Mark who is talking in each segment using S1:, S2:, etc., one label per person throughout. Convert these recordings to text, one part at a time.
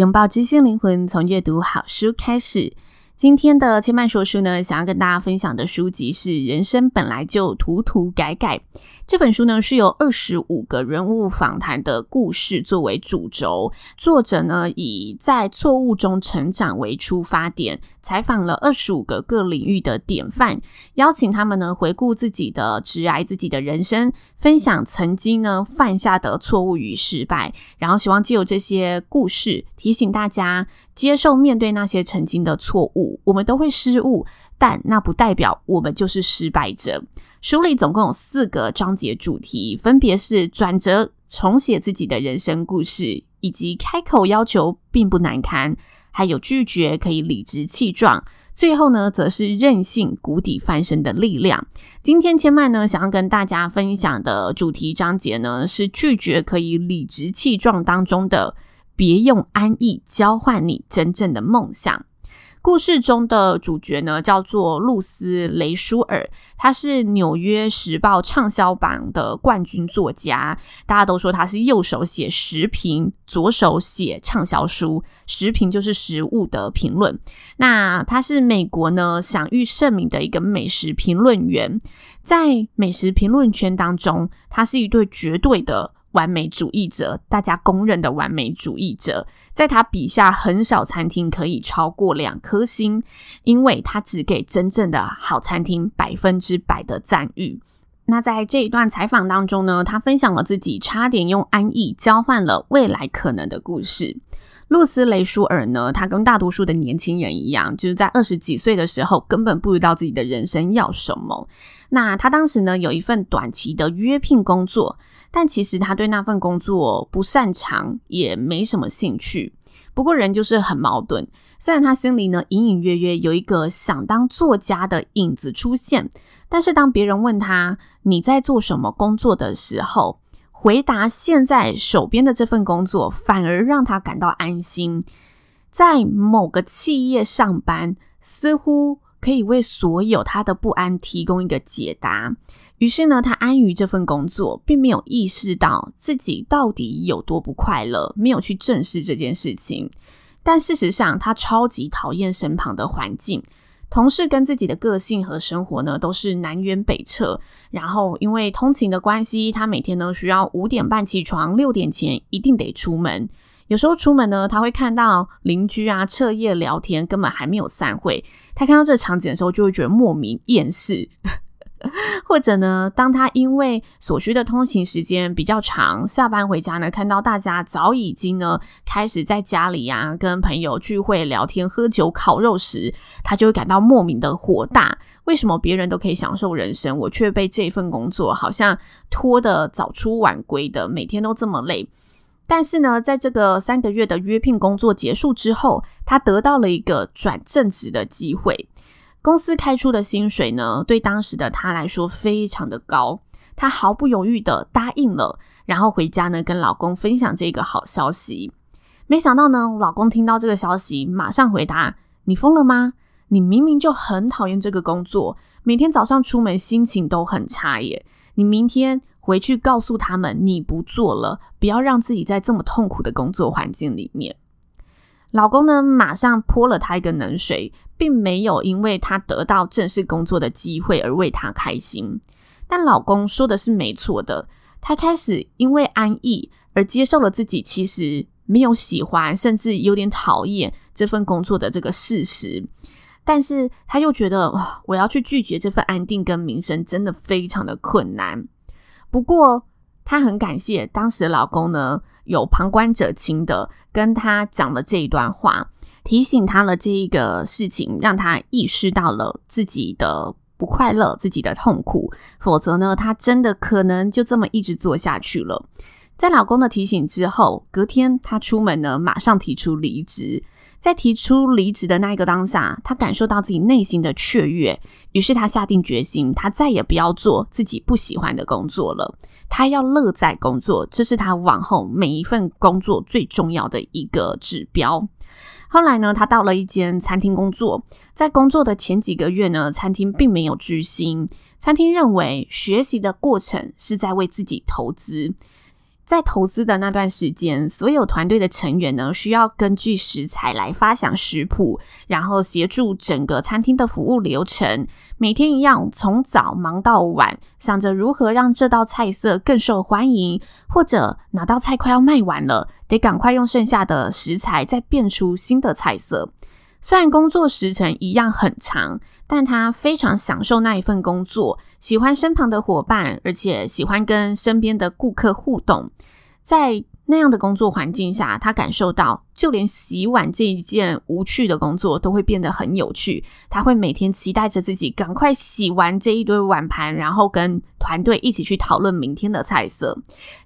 S1: 拥抱知性灵魂，从阅读好书开始。今天的千嫚说书呢，想要跟大家分享的书籍是《人生本来就涂涂改改》。这本书呢，是由二十五个人物访谈的故事作为主轴，作者呢以在错误中成长为出发点，采访了二十五个各领域的典范，邀请他们呢回顾自己的职涯、自己的人生，分享曾经呢犯下的错误与失败，然后希望借由这些故事提醒大家接受面对那些曾经的错误，我们都会失误，但那不代表我们就是失败者。书里总共有四个章节主题，分别是转折、重写自己的人生故事，以及开口要求并不难堪，还有拒绝可以理直气壮。最后呢，则是任性谷底翻身的力量。今天千曼呢，想要跟大家分享的主题章节呢，是拒绝可以理直气壮当中的，别用安逸交换你真正的梦想。故事中的主角呢，叫做露丝·雷舒尔，他是《纽约时报》畅销榜的冠军作家。大家都说他是右手写时评，左手写畅销书。时评就是食物的评论。那他是美国呢享誉盛名的一个美食评论员，在美食评论圈当中，他是一对绝对的。完美主义者，大家公认的完美主义者，在他笔下很少餐厅可以超过两颗星，因为他只给真正的好餐厅百分之百的赞誉。那在这一段采访当中呢，他分享了自己差点用安逸交换了未来可能的故事。露丝·雷舒尔呢，他跟大多数的年轻人一样，就是在二十几岁的时候根本不知道自己的人生要什么。那他当时呢，有一份短期的约聘工作。但其实他对那份工作不擅长，也没什么兴趣。不过人就是很矛盾，虽然他心里呢隐隐约约有一个想当作家的影子出现，但是当别人问他你在做什么工作的时候，回答现在手边的这份工作，反而让他感到安心。在某个企业上班，似乎可以为所有他的不安提供一个解答。于是呢，他安于这份工作，并没有意识到自己到底有多不快乐，没有去正视这件事情。但事实上，他超级讨厌身旁的环境，同事跟自己的个性和生活呢，都是南辕北辙。然后因为通勤的关系，他每天呢需要五点半起床，六点前一定得出门。有时候出门呢，他会看到邻居啊彻夜聊天，根本还没有散会。他看到这个场景的时候，就会觉得莫名厌世。或者呢，当他因为所需的通勤时间比较长，下班回家呢，看到大家早已经呢开始在家里呀、啊、跟朋友聚会、聊天、喝酒、烤肉时，他就会感到莫名的火大。为什么别人都可以享受人生，我却被这份工作好像拖得早出晚归的，每天都这么累？但是呢，在这个三个月的约聘工作结束之后，他得到了一个转正职的机会。公司开出的薪水呢，对当时的她来说非常的高，她毫不犹豫的答应了，然后回家呢跟老公分享这个好消息。没想到呢，老公听到这个消息，马上回答：“你疯了吗？你明明就很讨厌这个工作，每天早上出门心情都很差耶。你明天回去告诉他们你不做了，不要让自己在这么痛苦的工作环境里面。”老公呢，马上泼了她一个冷水。并没有因为她得到正式工作的机会而为她开心，但老公说的是没错的。她开始因为安逸而接受了自己其实没有喜欢，甚至有点讨厌这份工作的这个事实。但是她又觉得，我要去拒绝这份安定跟名声，真的非常的困难。不过她很感谢当时的老公呢，有旁观者清的跟她讲了这一段话。提醒他了这一个事情，让他意识到了自己的不快乐、自己的痛苦，否则呢，她真的可能就这么一直做下去了。在老公的提醒之后，隔天她出门呢，马上提出离职。在提出离职的那一个当下，她感受到自己内心的雀跃，于是她下定决心，她再也不要做自己不喜欢的工作了。他要乐在工作，这是他往后每一份工作最重要的一个指标。后来呢，他到了一间餐厅工作，在工作的前几个月呢，餐厅并没有居心。餐厅认为学习的过程是在为自己投资。在投资的那段时间，所有团队的成员呢，需要根据食材来发想食谱，然后协助整个餐厅的服务流程。每天一样，从早忙到晚，想着如何让这道菜色更受欢迎，或者哪道菜快要卖完了，得赶快用剩下的食材再变出新的菜色。虽然工作时程一样很长，但他非常享受那一份工作。喜欢身旁的伙伴，而且喜欢跟身边的顾客互动。在那样的工作环境下，他感受到，就连洗碗这一件无趣的工作都会变得很有趣。他会每天期待着自己赶快洗完这一堆碗盘，然后跟团队一起去讨论明天的菜色。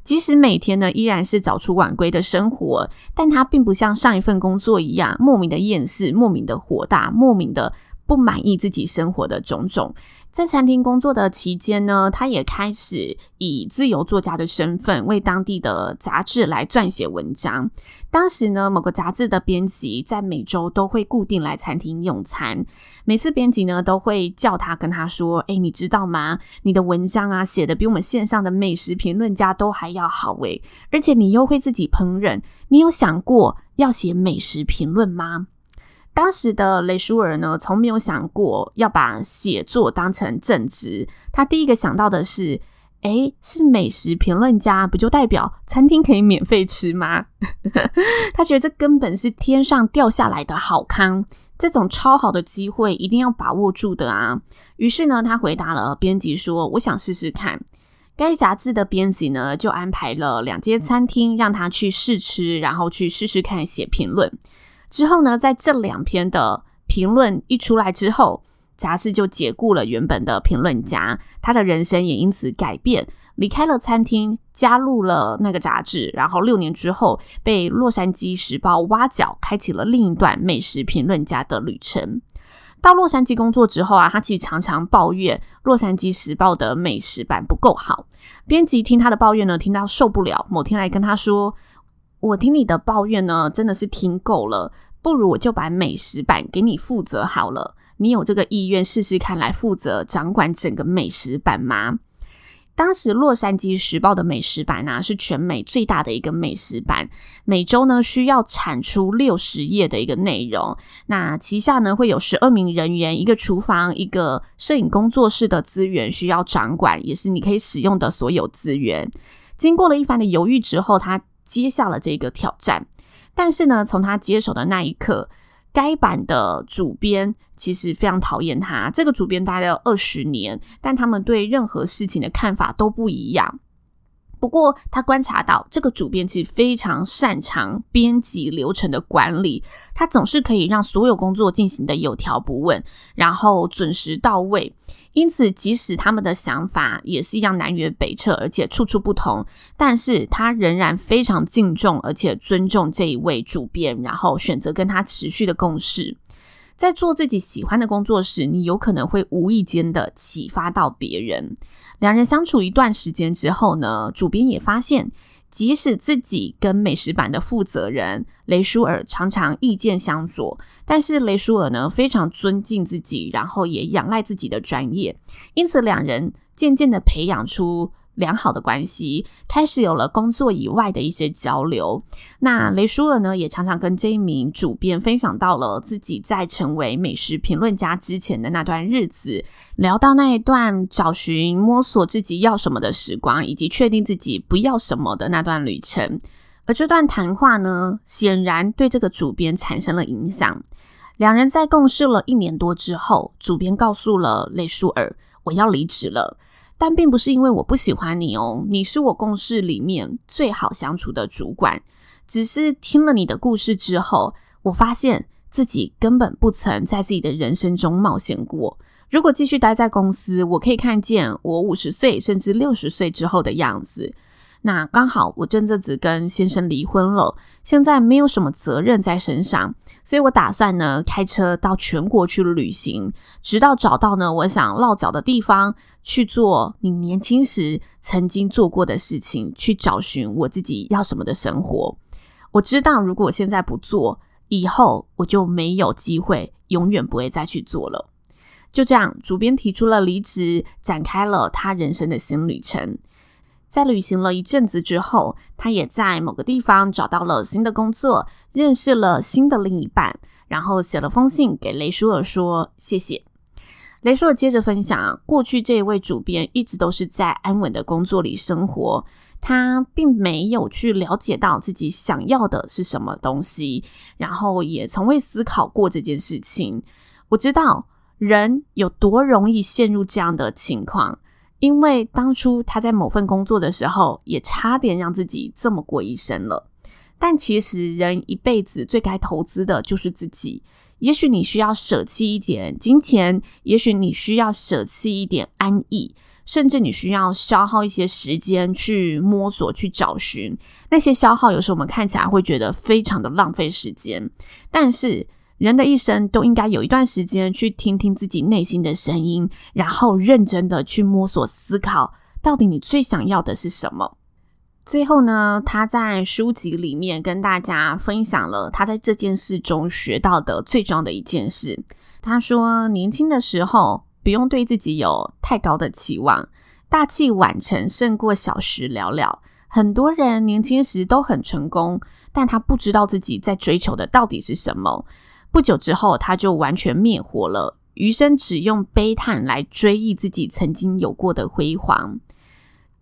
S1: 即使每天呢依然是早出晚归的生活，但他并不像上一份工作一样莫名的厌世、莫名的火大、莫名的不满意自己生活的种种。在餐厅工作的期间呢，他也开始以自由作家的身份为当地的杂志来撰写文章。当时呢，某个杂志的编辑在每周都会固定来餐厅用餐，每次编辑呢都会叫他跟他说：“诶，你知道吗？你的文章啊写得比我们线上的美食评论家都还要好诶，而且你又会自己烹饪，你有想过要写美食评论吗？”当时的雷舒尔呢，从没有想过要把写作当成正职。他第一个想到的是：诶，是美食评论家，不就代表餐厅可以免费吃吗？他觉得这根本是天上掉下来的好康，这种超好的机会一定要把握住的啊！于是呢，他回答了编辑说：“我想试试看。”该杂志的编辑呢，就安排了两间餐厅让他去试吃，然后去试试看写评论。之后呢，在这两篇的评论一出来之后，杂志就解雇了原本的评论家，他的人生也因此改变，离开了餐厅，加入了那个杂志，然后六年之后被《洛杉矶时报》挖角，开启了另一段美食评论家的旅程。到洛杉矶工作之后啊，他其实常常抱怨《洛杉矶时报》的美食版不够好，编辑听他的抱怨呢，听到受不了，某天来跟他说。我听你的抱怨呢，真的是听够了。不如我就把美食版给你负责好了。你有这个意愿试试看来负责掌管整个美食版吗？当时《洛杉矶时报》的美食版呢、是全美最大的一个美食版，每周呢需要产出六十页的一个内容。那旗下呢会有十二名人员，一个厨房，一个摄影工作室的资源需要掌管，也是你可以使用的所有资源。经过了一番的犹豫之后，他。接下了这个挑战，但是呢，从他接手的那一刻，该版的主编其实非常讨厌他。这个主编待了二十年，但他们对任何事情的看法都不一样。不过，他观察到这个主编其实非常擅长编辑流程的管理，他总是可以让所有工作进行得有条不紊，然后准时到位。因此，即使他们的想法也是一样南辕北辙，而且处处不同，但是他仍然非常敬重而且尊重这一位主编，然后选择跟他持续的共事。在做自己喜欢的工作时，你有可能会无意间的启发到别人。两人相处一段时间之后呢，主编也发现。即使自己跟美食版的负责人雷舒尔常常意见相左，但是雷舒尔呢，非常尊敬自己，然后也仰赖自己的专业，因此两人渐渐的培养出。良好的关系开始有了工作以外的一些交流。那雷舒尔呢，也常常跟这一名主编分享到了自己在成为美食评论家之前的那段日子，聊到那一段找寻、摸索自己要什么的时光，以及确定自己不要什么的那段旅程。而这段谈话呢，显然对这个主编产生了影响。两人在共事了一年多之后，主编告诉了雷舒尔：“我要离职了。”但并不是因为我不喜欢你哦，你是我共事里面最好相处的主管。只是听了你的故事之后，我发现自己根本不曾在自己的人生中冒险过。如果继续待在公司，我可以看见我五十岁甚至六十岁之后的样子。那刚好我这阵子跟先生离婚了，现在没有什么责任在身上，所以我打算呢开车到全国去旅行，直到找到呢我想落脚的地方，去做你年轻时曾经做过的事情，去找寻我自己要什么的生活。我知道如果现在不做，以后我就没有机会，永远不会再去做了。就这样，主编提出了离职，展开了他人生的新旅程。在旅行了一阵子之后，他也在某个地方找到了新的工作，认识了新的另一半，然后写了封信给雷舒尔说谢谢。雷舒尔接着分享，过去这一位主编一直都是在安稳的工作里生活，他并没有去了解到自己想要的是什么东西，然后也从未思考过这件事情。我知道人有多容易陷入这样的情况。因为当初他在某份工作的时候，也差点让自己这么过一生了。但其实人一辈子最该投资的就是自己。也许你需要舍弃一点金钱，也许你需要舍弃一点安逸，甚至你需要消耗一些时间去摸索、去找寻。那些消耗有时候我们看起来会觉得非常的浪费时间，但是。人的一生都应该有一段时间去听听自己内心的声音，然后认真的去摸索思考，到底你最想要的是什么。最后呢，他在书籍里面跟大家分享了他在这件事中学到的最重要的一件事。他说，年轻的时候不用对自己有太高的期望，大器晚成胜过小时了了。很多人年轻时都很成功，但他不知道自己在追求的到底是什么。不久之后，他就完全灭火了，余生只用悲叹来追忆自己曾经有过的辉煌，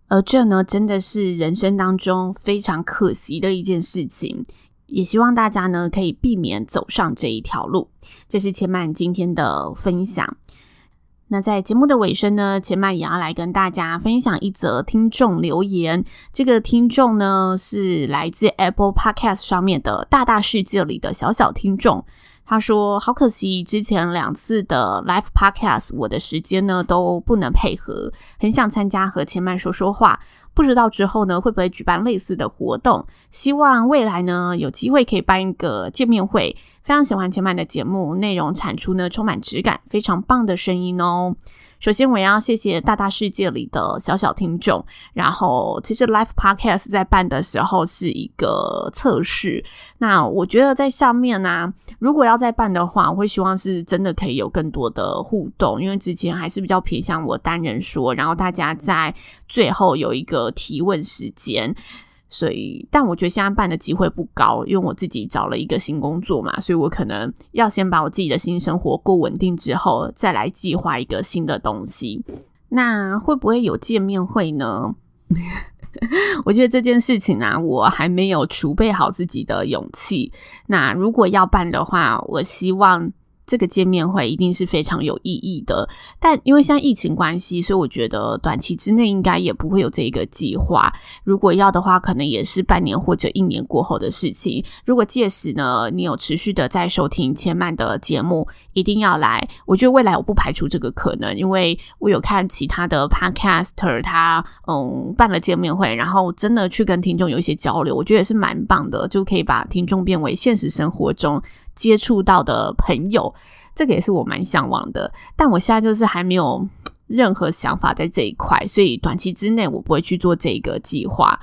S1: 而这呢，真的是人生当中非常可惜的一件事情。也希望大家呢，可以避免走上这一条路。这是千曼今天的分享。那在节目的尾声呢，千曼也要来跟大家分享一则听众留言。这个听众呢，是来自 Apple Podcast 上面的大大世界里的小小听众。他说：“好可惜，之前两次的 live podcast，我的时间呢都不能配合，很想参加和千麦说说话，不知道之后呢会不会举办类似的活动？希望未来呢有机会可以办一个见面会。非常喜欢千曼的节目，内容产出呢充满质感，非常棒的声音哦。”首先，我要谢谢大大世界里的小小听众。然后，其实 Live Podcast 在办的时候是一个测试。那我觉得在上面呢、如果要再办的话，我会希望是真的可以有更多的互动，因为之前还是比较偏向我单人说，然后大家在最后有一个提问时间。所以，但我觉得现在办的机会不高，因为我自己找了一个新工作嘛，所以我可能要先把我自己的新生活过稳定之后，再来计划一个新的东西。那会不会有见面会呢？我觉得这件事情啊，我还没有储备好自己的勇气。那如果要办的话，我希望。这个见面会一定是非常有意义的，但因为现在疫情关系，所以我觉得短期之内应该也不会有这一个计划。如果要的话，可能也是半年或者一年过后的事情。如果届时呢，你有持续的在收听千曼的节目，一定要来。我觉得未来我不排除这个可能，因为我有看其他的 podcaster，他嗯办了见面会，然后真的去跟听众有一些交流，我觉得也是蛮棒的，就可以把听众变为现实生活中。接触到的朋友，这个也是我蛮向往的，但我现在就是还没有任何想法在这一块，所以短期之内我不会去做这个计划。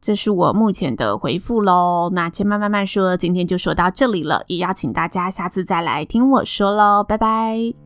S1: 这是我目前的回复喽。那千慢慢慢说，今天就说到这里了，也邀请大家下次再来听我说喽，拜拜。